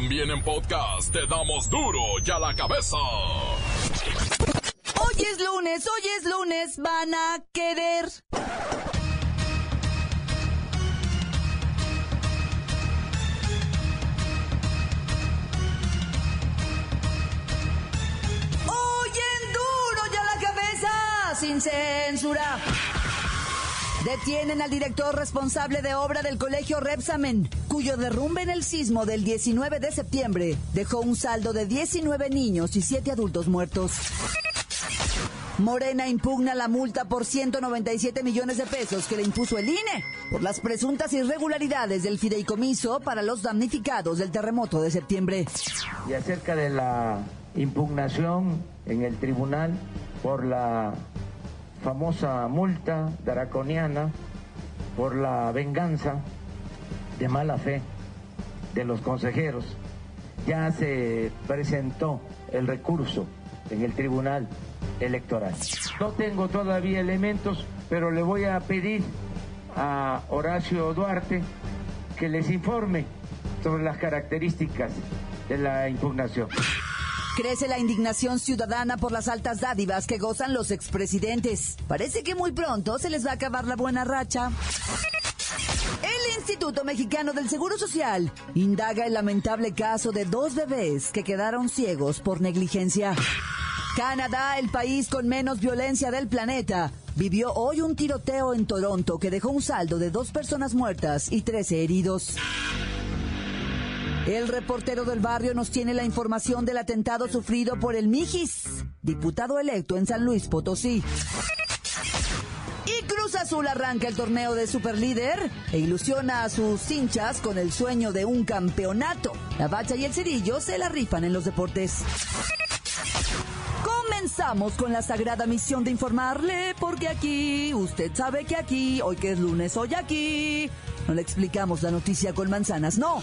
También en podcast te damos duro y a la cabeza. Hoy es lunes, hoy es lunes, van a querer. Hoy duro y a la cabeza, sin censura. Detienen al director responsable de obra del colegio Repsamen, cuyo derrumbe en el sismo del 19 de septiembre dejó un saldo de 19 niños y 7 adultos muertos. Morena impugna la multa por 197 millones de pesos que le impuso el INE por las presuntas irregularidades del fideicomiso para los damnificados del terremoto de septiembre. Y acerca de la impugnación en el tribunal por la famosa multa draconiana, por la venganza de mala fe de los consejeros, ya se presentó el recurso en el tribunal electoral. No tengo todavía elementos, pero le voy a pedir a Horacio Duarte que les informe sobre las características de la impugnación. Crece la indignación ciudadana por las altas dádivas que gozan los expresidentes. Parece que muy pronto se les va a acabar la buena racha. El Instituto Mexicano del Seguro Social indaga el lamentable caso de dos bebés que quedaron ciegos por negligencia. Canadá, el país con menos violencia del planeta, vivió hoy un tiroteo en Toronto que dejó un saldo de dos personas muertas y 13 heridos. El reportero del barrio nos tiene la información del atentado sufrido por el Mijis, diputado electo en San Luis Potosí. Y Cruz Azul arranca el torneo de Superlíder e ilusiona a sus hinchas con el sueño de un campeonato. La bacha y el cerillo se la rifan en los deportes. Comenzamos con la sagrada misión de informarle, porque aquí, usted sabe que aquí, hoy que es lunes, hoy aquí, no le explicamos la noticia con manzanas, no.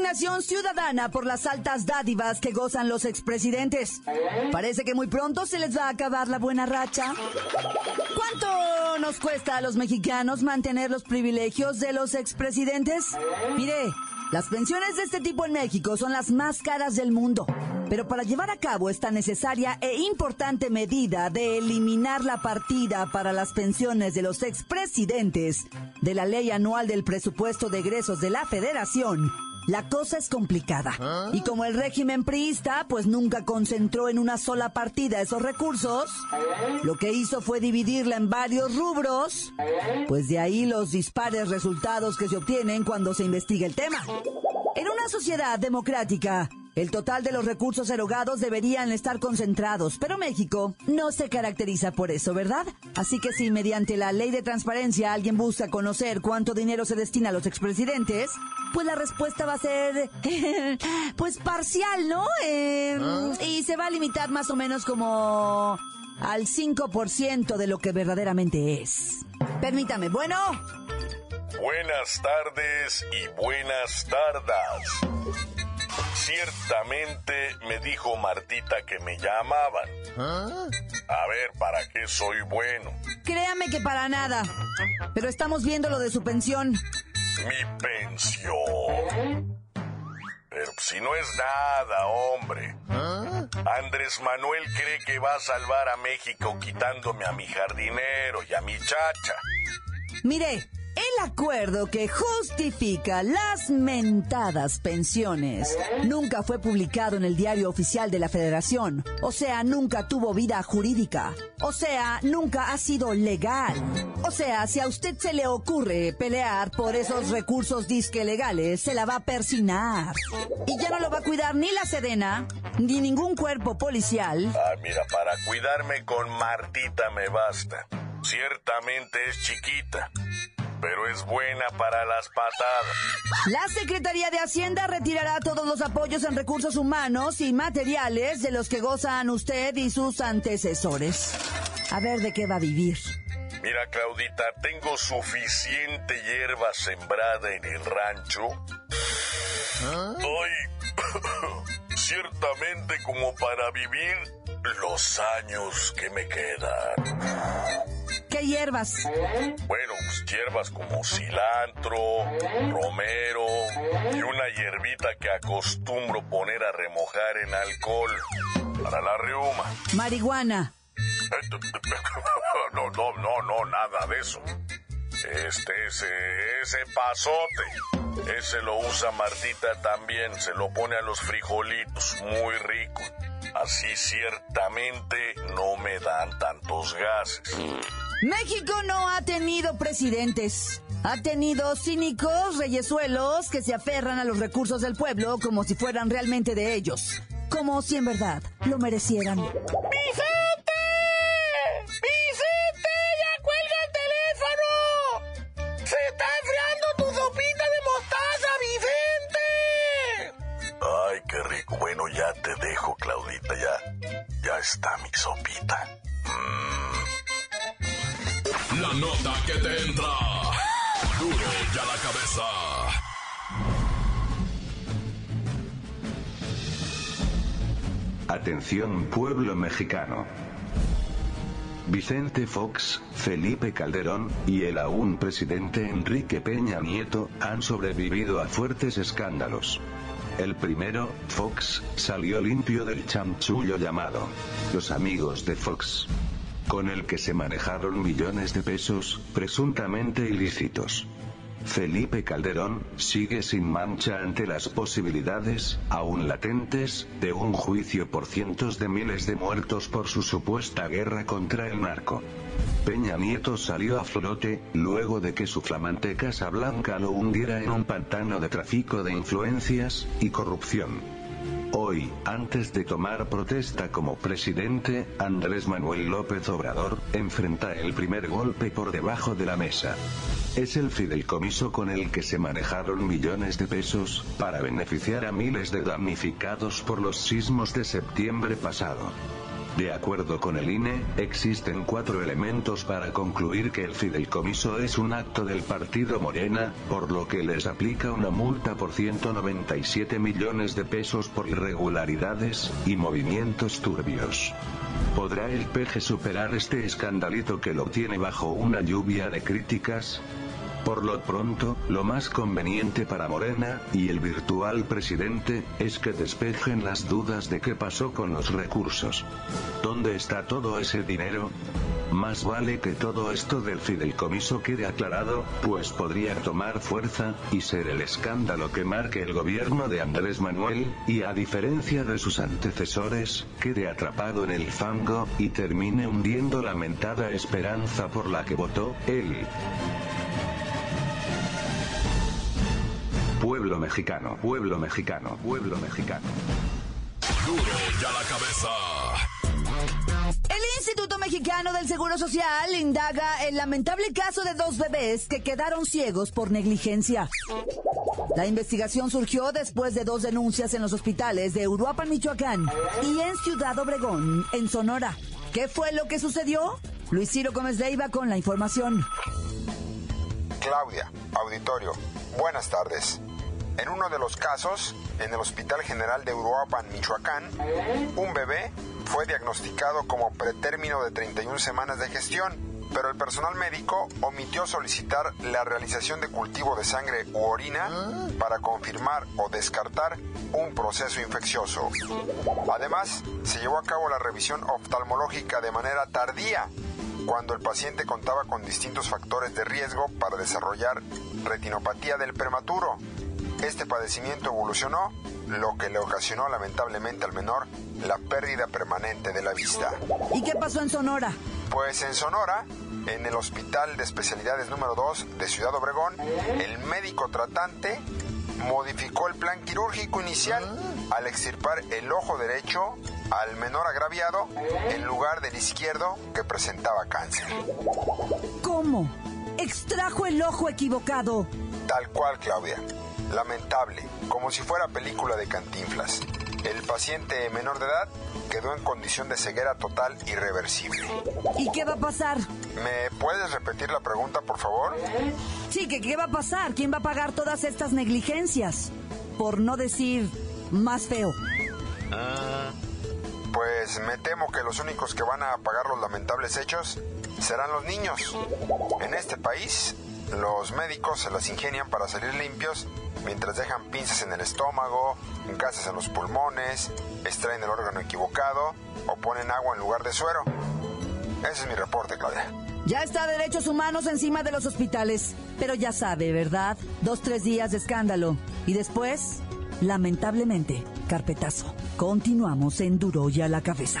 Indignación ciudadana por las altas dádivas que gozan los expresidentes. Parece que muy pronto se les va a acabar la buena racha. ¿Cuánto nos cuesta a los mexicanos mantener los privilegios de los expresidentes? Mire, las pensiones de este tipo en México son las más caras del mundo. Pero para llevar a cabo esta necesaria e importante medida de eliminar la partida para las pensiones de los expresidentes de la ley anual del presupuesto de egresos de la federación, la cosa es complicada. Y como el régimen priista pues nunca concentró en una sola partida esos recursos, lo que hizo fue dividirla en varios rubros, pues de ahí los dispares resultados que se obtienen cuando se investiga el tema. En una sociedad democrática, el total de los recursos erogados deberían estar concentrados, pero México no se caracteriza por eso, ¿verdad? Así que si mediante la ley de transparencia alguien busca conocer cuánto dinero se destina a los expresidentes, pues la respuesta va a ser, pues parcial, ¿no? Eh, Y se va a limitar más o menos como al 5% de lo que verdaderamente es. Permítame, bueno. Buenas tardes y buenas tardas. Ciertamente me dijo Martita que me llamaban. A ver, ¿para qué soy bueno? Créame que para nada. Pero estamos viendo lo de su pensión. Mi pensión. Pero si no es nada, hombre. Andrés Manuel cree que va a salvar a México quitándome a mi jardinero y a mi chacha. Mire, el acuerdo que justifica las mentadas pensiones nunca fue publicado en el diario oficial de la Federación, o sea, nunca tuvo vida jurídica, o sea, nunca ha sido legal. O sea, si a usted se le ocurre pelear por esos recursos disque legales, se la va a persinar. Y ya no lo va a cuidar ni la Sedena, ni ningún cuerpo policial. Ah, mira, para cuidarme con Martita me basta. Ciertamente es chiquita. Pero es buena para las patadas. La Secretaría de Hacienda retirará todos los apoyos en recursos humanos y materiales de los que gozan usted y sus antecesores. A ver de qué va a vivir. Mira, Claudita, tengo suficiente hierba sembrada en el rancho. Ay, ciertamente como para vivir los años que me quedan. ¿Qué hierbas? Bueno, pues hierbas como cilantro, romero y una hierbita que acostumbro poner a remojar en alcohol para la reuma. Marihuana. No, no, no, no, nada de eso. Este, ese, ese pasote. Ese lo usa Martita también. Se lo pone a los frijolitos. Muy rico. Así ciertamente no me dan tantos gases. México no ha tenido presidentes. Ha tenido cínicos reyesuelos que se aferran a los recursos del pueblo como si fueran realmente de ellos. Como si en verdad lo merecieran. Pueblo mexicano. Vicente Fox, Felipe Calderón, y el aún presidente Enrique Peña Nieto, han sobrevivido a fuertes escándalos. El primero, Fox, salió limpio del chamchullo llamado Los Amigos de Fox, con el que se manejaron millones de pesos, presuntamente ilícitos. Felipe Calderón sigue sin mancha ante las posibilidades, aún latentes, de un juicio por cientos de miles de muertos por su supuesta guerra contra el narco. Peña Nieto salió a flote, luego de que su flamante Casa Blanca lo hundiera en un pantano de tráfico de influencias y corrupción. Hoy, antes de tomar protesta como presidente, Andrés Manuel López Obrador enfrenta el primer golpe por debajo de la mesa. Es el fideicomiso con el que se manejaron millones de pesos, para beneficiar a miles de damnificados por los sismos de septiembre pasado. De acuerdo con el INE, existen cuatro elementos para concluir que el fideicomiso es un acto del partido Morena, por lo que les aplica una multa por 197 millones de pesos por irregularidades y movimientos turbios. ¿Podrá el PG superar este escandalito que lo tiene bajo una lluvia de críticas? Por lo pronto, lo más conveniente para Morena, y el virtual presidente, es que despejen las dudas de qué pasó con los recursos. ¿Dónde está todo ese dinero? Más vale que todo esto del fideicomiso quede aclarado, pues podría tomar fuerza, y ser el escándalo que marque el gobierno de Andrés Manuel, y a diferencia de sus antecesores, quede atrapado en el fango, y termine hundiendo la mentada esperanza por la que votó, él. Pueblo mexicano, pueblo mexicano, pueblo mexicano. Duro ya la cabeza. El Instituto Mexicano del Seguro Social indaga el lamentable caso de dos bebés que quedaron ciegos por negligencia. La investigación surgió después de dos denuncias en los hospitales de Uruapan, Michoacán y en Ciudad Obregón, en Sonora. ¿Qué fue lo que sucedió? Luis Ciro Gómez Leiva con la información. Claudia, auditorio, buenas tardes. En uno de los casos, en el Hospital General de Uruapan, Michoacán, un bebé fue diagnosticado como pretérmino de 31 semanas de gestión, pero el personal médico omitió solicitar la realización de cultivo de sangre u orina para confirmar o descartar un proceso infeccioso. Además, se llevó a cabo la revisión oftalmológica de manera tardía, cuando el paciente contaba con distintos factores de riesgo para desarrollar retinopatía del prematuro. Este padecimiento evolucionó, lo que le ocasionó lamentablemente al menor la pérdida permanente de la vista. ¿Y qué pasó en Sonora? Pues en Sonora, en el Hospital de Especialidades número 2 de Ciudad Obregón, el médico tratante modificó el plan quirúrgico inicial al extirpar el ojo derecho al menor agraviado en lugar del izquierdo que presentaba cáncer. ¿Cómo? extrajo el ojo equivocado. Tal cual, Claudia. Lamentable, como si fuera película de cantinflas. El paciente menor de edad quedó en condición de ceguera total irreversible. ¿Y qué va a pasar? ¿Me puedes repetir la pregunta, por favor? Sí, que qué va a pasar? ¿Quién va a pagar todas estas negligencias? Por no decir más feo. Pues me temo que los únicos que van a pagar los lamentables hechos serán los niños. En este país, los médicos se las ingenian para salir limpios mientras dejan pinzas en el estómago, gases en los pulmones, extraen el órgano equivocado o ponen agua en lugar de suero. Ese es mi reporte, Claudia. Ya está derechos humanos encima de los hospitales. Pero ya sabe, ¿verdad? Dos, tres días de escándalo. Y después, lamentablemente, carpetazo. Continuamos en Duro y a la cabeza.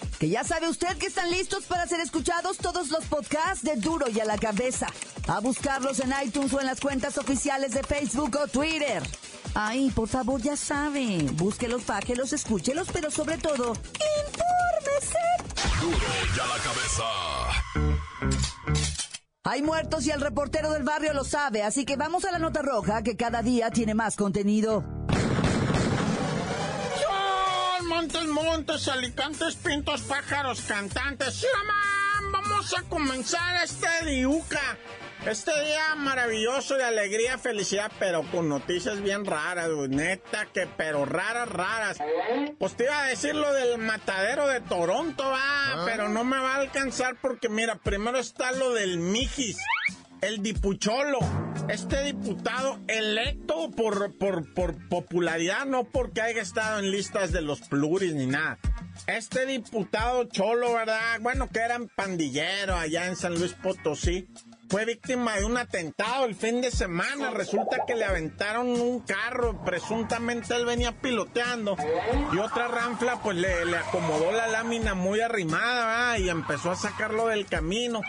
que ya sabe usted que están listos para ser escuchados todos los podcasts de Duro y a la cabeza. A buscarlos en iTunes o en las cuentas oficiales de Facebook o Twitter. Ay, por favor, ya sabe. Búsquelos, páquelos, escúchelos, pero sobre todo, infórmese. Duro y a la cabeza. Hay muertos y el reportero del barrio lo sabe, así que vamos a la nota roja que cada día tiene más contenido. Montes, alicantes, pintos, pájaros, cantantes. Sí, mamá, vamos a comenzar este diuca. Este día maravilloso de alegría, felicidad, pero con noticias bien raras, güey, neta que, pero raras, raras. Pues te iba a decir lo del matadero de Toronto, va, pero no me va a alcanzar porque mira, primero está lo del Mijis, el dipucholo, este diputado electo por, por, popularidad, no porque haya estado en listas de los pluris ni nada. Este diputado cholo, ¿verdad? Bueno, que eran pandillero allá en San Luis Potosí fue víctima de un atentado el fin de semana. Resulta que le aventaron un carro, presuntamente él venía piloteando y otra ranfla pues le, acomodó la lámina muy arrimada y empezó a sacarlo del camino.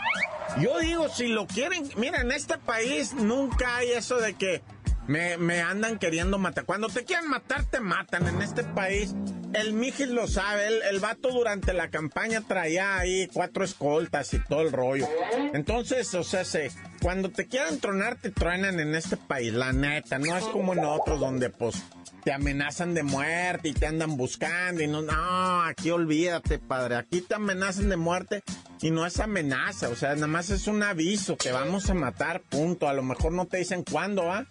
Yo digo, si lo quieren, mira, en este país nunca hay eso de que me, me, andan queriendo matar. Cuando te quieren matar, te matan. En este país, el Mijis lo sabe. El, el, vato durante la campaña traía ahí cuatro escoltas y todo el rollo. Entonces, o sea, se, cuando te quieran tronar, te truenan en este país. La neta, no es como en otros donde, pues, te amenazan de muerte y te andan buscando y no, no, aquí olvídate, padre. Aquí te amenazan de muerte y no es amenaza, o sea, nada más es un aviso que vamos a matar, punto. A lo mejor no te dicen cuándo, ¿ah?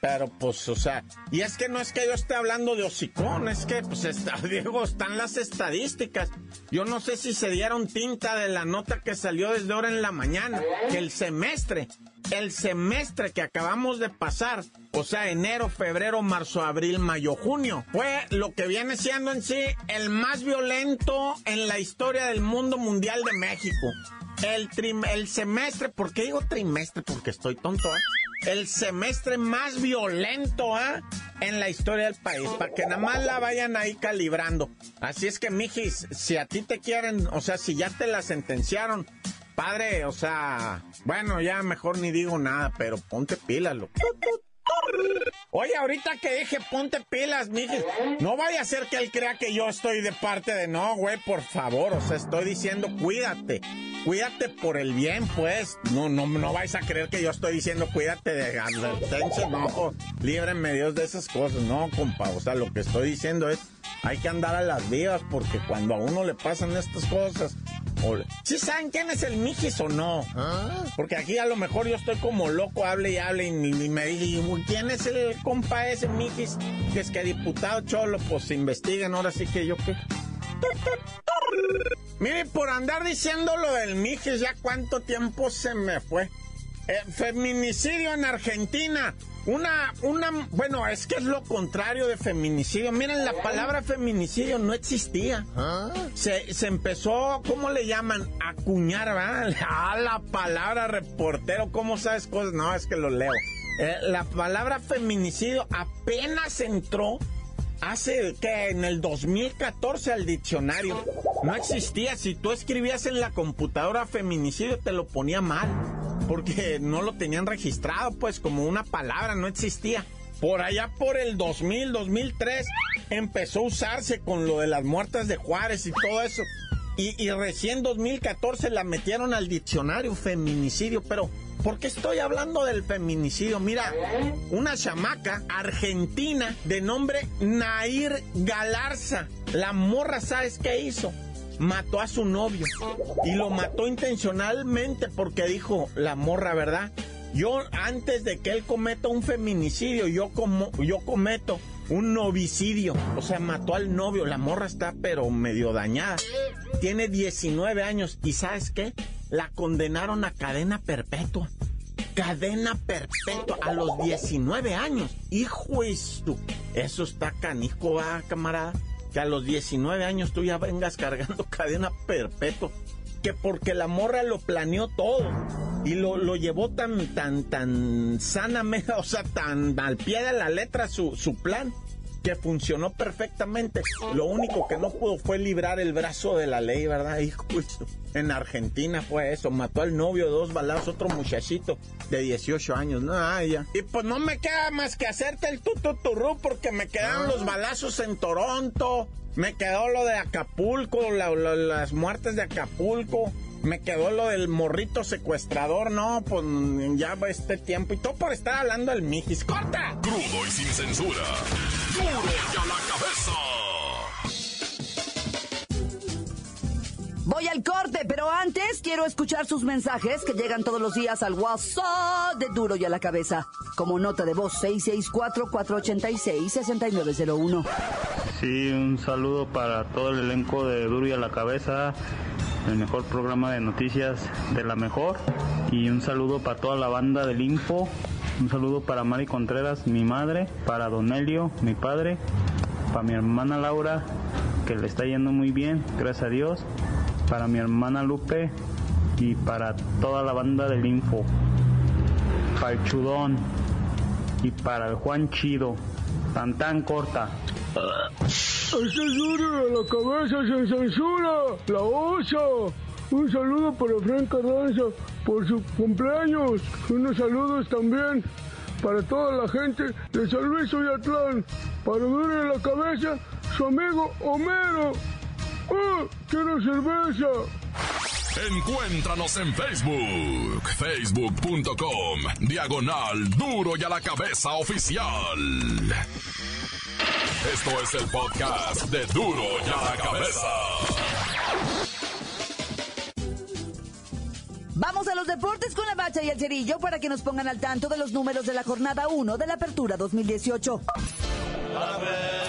Pero pues, o sea, y es que no es que yo esté hablando de hocicón, es que, pues, está, Diego, están las estadísticas. Yo no sé si se dieron tinta de la nota que salió desde ahora en la mañana, que el semestre, el semestre que acabamos de pasar, o sea, enero, febrero, marzo, abril, mayo, junio, fue lo que viene siendo en sí el más violento en la historia del mundo mundial de México. El, trim, el semestre, ¿por qué digo trimestre? Porque estoy tonto, ¿eh? El semestre más violento ¿eh? en la historia del país, para que nada más la vayan ahí calibrando. Así es que, mijis, si a ti te quieren, o sea, si ya te la sentenciaron, padre, o sea, bueno, ya mejor ni digo nada, pero ponte pilas, loco. Oye, ahorita que dije ponte pilas, mijis, no vaya a ser que él crea que yo estoy de parte de no, güey, por favor, o sea, estoy diciendo cuídate. Cuídate por el bien, pues. No, no, no vais a creer que yo estoy diciendo cuídate de advertencia, no, líbrenme Dios de esas cosas, no, compa. O sea, lo que estoy diciendo es, hay que andar a las vivas porque cuando a uno le pasan estas cosas, ¿Sí saben quién es el Mijis o no? ¿Ah? Porque aquí a lo mejor yo estoy como loco, hable y hable y, y me digo, ¿quién es el compa ese Mijis? Que es que diputado cholo, pues investiguen, ahora sí que yo qué. Mire, por andar diciendo lo del Mijis, ya cuánto tiempo se me fue. Eh, feminicidio en Argentina. Una, una, bueno, es que es lo contrario de feminicidio. Miren, la palabra feminicidio no existía. Se, se, empezó, ¿cómo le llaman? Acuñar, ¿verdad? Ah, la palabra reportero, ¿cómo sabes cosas? No, es que lo leo. Eh, la palabra feminicidio apenas entró hace que en el 2014 al diccionario no existía. Si tú escribías en la computadora feminicidio, te lo ponía mal. Porque no lo tenían registrado, pues como una palabra, no existía. Por allá por el 2000, 2003, empezó a usarse con lo de las muertas de Juárez y todo eso. Y, y recién 2014 la metieron al diccionario feminicidio, pero ¿Por qué estoy hablando del feminicidio? Mira, una chamaca argentina de nombre Nair Galarza. La morra, ¿sabes qué hizo? Mató a su novio. Y lo mató intencionalmente porque dijo la morra, ¿verdad? Yo, antes de que él cometa un feminicidio, yo, como, yo cometo un novicidio. O sea, mató al novio. La morra está pero medio dañada. Tiene 19 años. ¿Y sabes qué? la condenaron a cadena perpetua. Cadena perpetua a los 19 años. Hijo esto. Eso está canijo, va, camarada. Que a los 19 años tú ya vengas cargando cadena perpetua. Que porque la morra lo planeó todo. Y lo, lo llevó tan, tan, tan sanamente, o sea, tan al pie de la letra su, su plan que funcionó perfectamente. Lo único que no pudo fue librar el brazo de la ley, ¿verdad? Hijo, en Argentina fue eso, mató al novio de dos balazos, otro muchachito de 18 años, no, ya. Y pues no me queda más que hacerte el tututurú porque me quedaron los balazos en Toronto, me quedó lo de Acapulco, las muertes de Acapulco. Me quedó lo del morrito secuestrador, no, pues ya va este tiempo. Y todo por estar hablando del Mijis. ¡Corta! Crudo y sin censura. Quiero escuchar sus mensajes que llegan todos los días al WhatsApp de Duro y a la cabeza. Como nota de voz 664-486-6901. Sí, un saludo para todo el elenco de Duro y a la cabeza el mejor programa de noticias de la mejor. Y un saludo para toda la banda del Info. Un saludo para Mari Contreras, mi madre, para Don Elio, mi padre, para mi hermana Laura, que le está yendo muy bien, gracias a Dios, para mi hermana Lupe y para toda la banda del Info, para Chudón y para el Juan Chido, tan tan corta. Este es duro a la cabeza sin censura, la osa. Un saludo para Frank Carranza por su cumpleaños. Unos saludos también para toda la gente de San Luis Oyatlán. Para a la cabeza, su amigo Homero. ¡Oh, quiero cerveza! Encuéntranos en Facebook, facebook.com, diagonal duro y a la cabeza oficial. Esto es el podcast de duro y a la cabeza. Vamos a los deportes con la bacha y el cerillo para que nos pongan al tanto de los números de la jornada 1 de la apertura 2018. Señor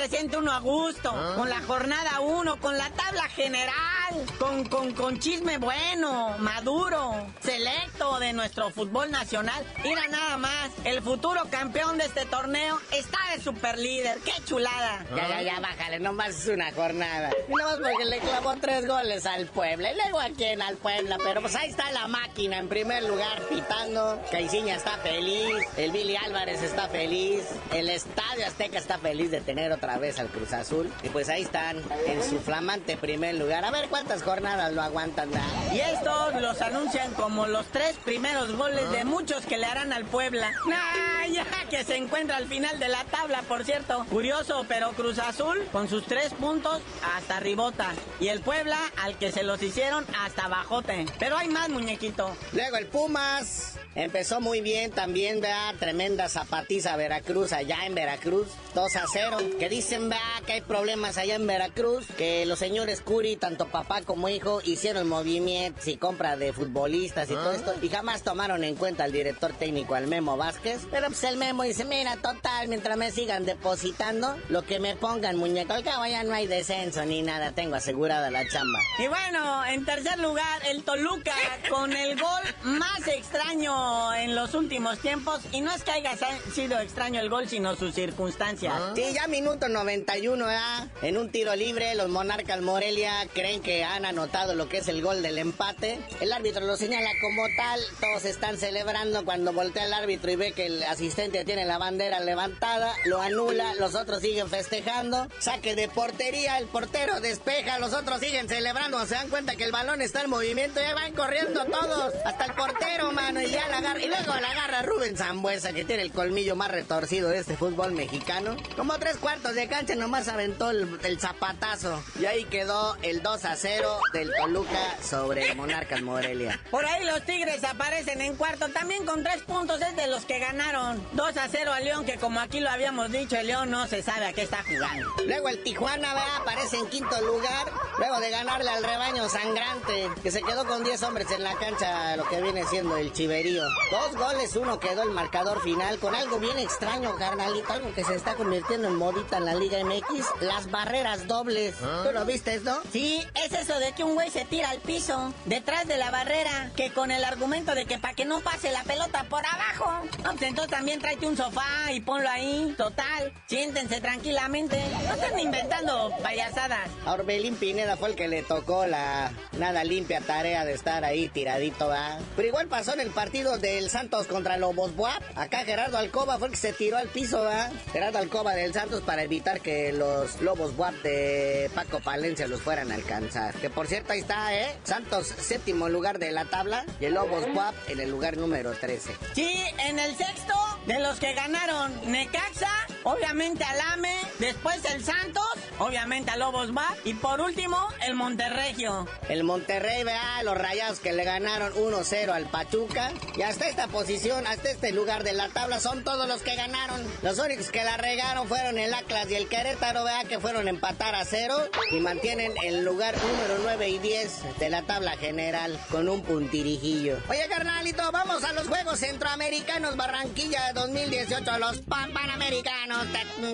se siente uno a gusto. Ah. Con la jornada uno, con la tabla general, con, con, con chisme bueno, maduro, selecto de nuestro fútbol nacional. Mira nada más, el futuro campeón de este torneo está de super líder. ¡Qué chulada! Ya, ya, ya, bájale, nomás es una jornada. Y nomás porque le clavó tres goles al Puebla. Y luego a quién, al Puebla. Pero pues ahí está la máquina en primer lugar pitando. Caiciña está feliz. El Billy Álvarez está feliz. El estadio Azteca está feliz de tener otra vez al Cruz Azul. Y pues ahí están en su flamante primer lugar. A ver cuántas jornadas lo aguantan. ¿da? Y estos los anuncian como los tres primeros goles de muchos que le harán al Puebla. ¡Ah, ya que se encuentra al final de la tabla, por cierto! Curioso, pero Cruz Azul, con sus tres puntos, hasta ribota. Y el Puebla, al que se los hicieron, hasta bajote. Pero hay más, muñequito. Luego el Pumas. Empezó muy bien también, vea, tremenda zapatiza Veracruz, allá en Veracruz, 2 a 0. Que dicen, vea, que hay problemas allá en Veracruz, que los señores Curi, tanto papá como hijo, hicieron movimientos y compra de futbolistas y todo esto, y jamás tomaron en cuenta al director técnico, al Memo Vázquez. Pero pues el Memo dice, mira, total, mientras me sigan depositando, lo que me pongan, muñeco, al cabo ya no hay descenso ni nada, tengo asegurada la chamba. Y bueno, en tercer lugar, el Toluca, con el gol más extraño en los últimos tiempos. Y no es que haya sido extraño el gol, sino sus circunstancias. Sí, ya minuto 91, ¿verdad? En un tiro libre, los Monarcas Morelia creen que han anotado lo que es el gol del empate. El árbitro lo señala como tal, todos están celebrando cuando voltea el árbitro y ve que el asistente tiene la bandera levantada, lo anula, los otros siguen festejando, saque de portería, el portero despeja, los otros siguen celebrando, se dan cuenta que el balón está en movimiento, ya van corriendo todos, hasta el portero, mano, y ya la agarra, y luego la agarra Rubén Zambuesa, que tiene el colmillo más retorcido de este fútbol mexicano. Como tres cuartos de cancha nomás aventó el, el zapatazo, y ahí quedó el 2 a 0 del Toluca sobre Monarcas Morelia. Por ahí los Tigres aparecen en cuarto también con tres puntos, es de los que ganaron. 2 a 0 a León, que como aquí lo habíamos dicho, el León no se sabe a qué está jugando. Luego el Tijuana ¿verdad? aparece en quinto lugar, luego de ganarle al rebaño sangrante, que se quedó con 10 hombres en la cancha, lo que viene siendo el chiverío. Dos goles, uno quedó el marcador final, con algo bien extraño, carnalito, algo que se está convirtiendo en modita en la Liga MX, las barreras dobles. ¿Tú lo viste, no? Sí, es eso de que un güey se tira al piso, detrás de la barrera, que con el argumento de que para que no pase la pelota por abajo. No, pues entonces también tráete un sofá y ponlo ahí. Total, siéntense tranquilamente. No están inventando payasadas. A Orbelín Pineda fue el que le tocó la nada limpia tarea de estar ahí tiradito, ¿va? Pero igual pasó en el partido del Santos contra Lobos Buap. Acá Gerardo Alcoba fue el que se tiró al piso, ¿va? Gerardo Alcoba del Santos para evitar que los Lobos Buap de Paco Palencia los fueran a alcanzar. Que por cierto ahí está, ¿eh? Santos séptimo lugar de la tabla y el Lobos Buap en el lugar número 13. Sí, en el sexto de los que ganaron Necaxa, obviamente Alame, después el Santos, obviamente a Lobos va y por último el Monterregio. El Monterrey, vea, los rayados que le ganaron 1-0 al Pachuca y hasta esta posición, hasta este lugar de la tabla son todos los que ganaron. Los únicos que la regaron fueron el Atlas y el Querétaro, vea, que fueron a empatar a cero y mantienen el lugar número 9 y 10 de la tabla general con un puntirijillo. Oye, carnalito, vamos a los Juegos Centroamericanos Barranquilla 2018, los pan Panamericanos.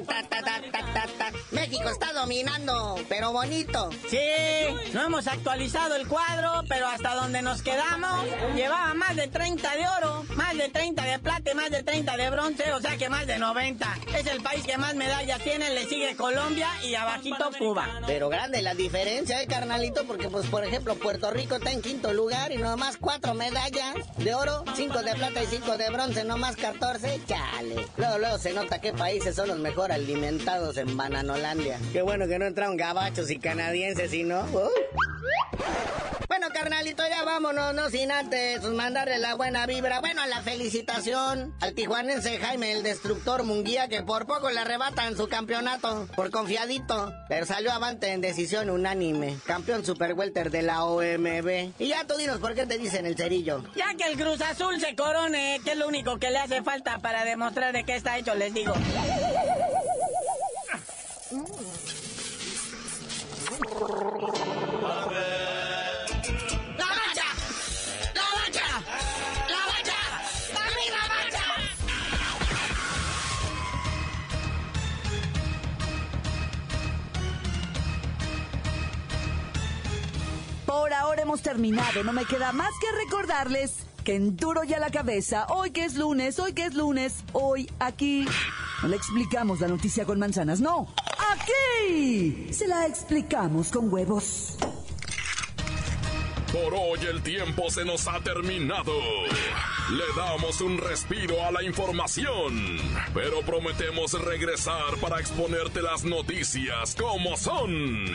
Ta, ta, ta, México está dominando, pero bonito. Sí, no hemos actualizado el cuadro, pero hasta donde nos quedamos, llevaba más de 30 de oro, más de 30 de plata y más de 30 de bronce, o sea que más de 90. Es el país que más medallas tiene, le sigue Colombia y abajito Cuba. Pero grande la diferencia, eh, carnalito, porque pues por ejemplo Puerto Rico está en quinto lugar y nomás cuatro medallas de oro, cinco de plata y cinco de bronce, nomás 14, chale. Luego, luego se nota qué países son los mejor alimentados en Bananolandia. Qué bueno que no entraron gabachos y canadienses, ¿y no? Uh. Bueno, carnalito, ya vámonos, no sin antes mandarle la buena vibra. Bueno, la felicitación al tijuanense Jaime el Destructor Munguía, que por poco le arrebatan su campeonato, por confiadito, pero salió avante en decisión unánime. Campeón super welter de la OMB. Y ya tú dinos por qué te dicen el cerillo. Ya que el Cruz Azul se corone, que es lo único que le hace falta para demostrar de qué está hecho, les digo. Hemos terminado. No me queda más que recordarles que en duro ya la cabeza, hoy que es lunes, hoy que es lunes, hoy aquí. No le explicamos la noticia con manzanas, no. Aquí se la explicamos con huevos. Por hoy el tiempo se nos ha terminado. Le damos un respiro a la información, pero prometemos regresar para exponerte las noticias como son.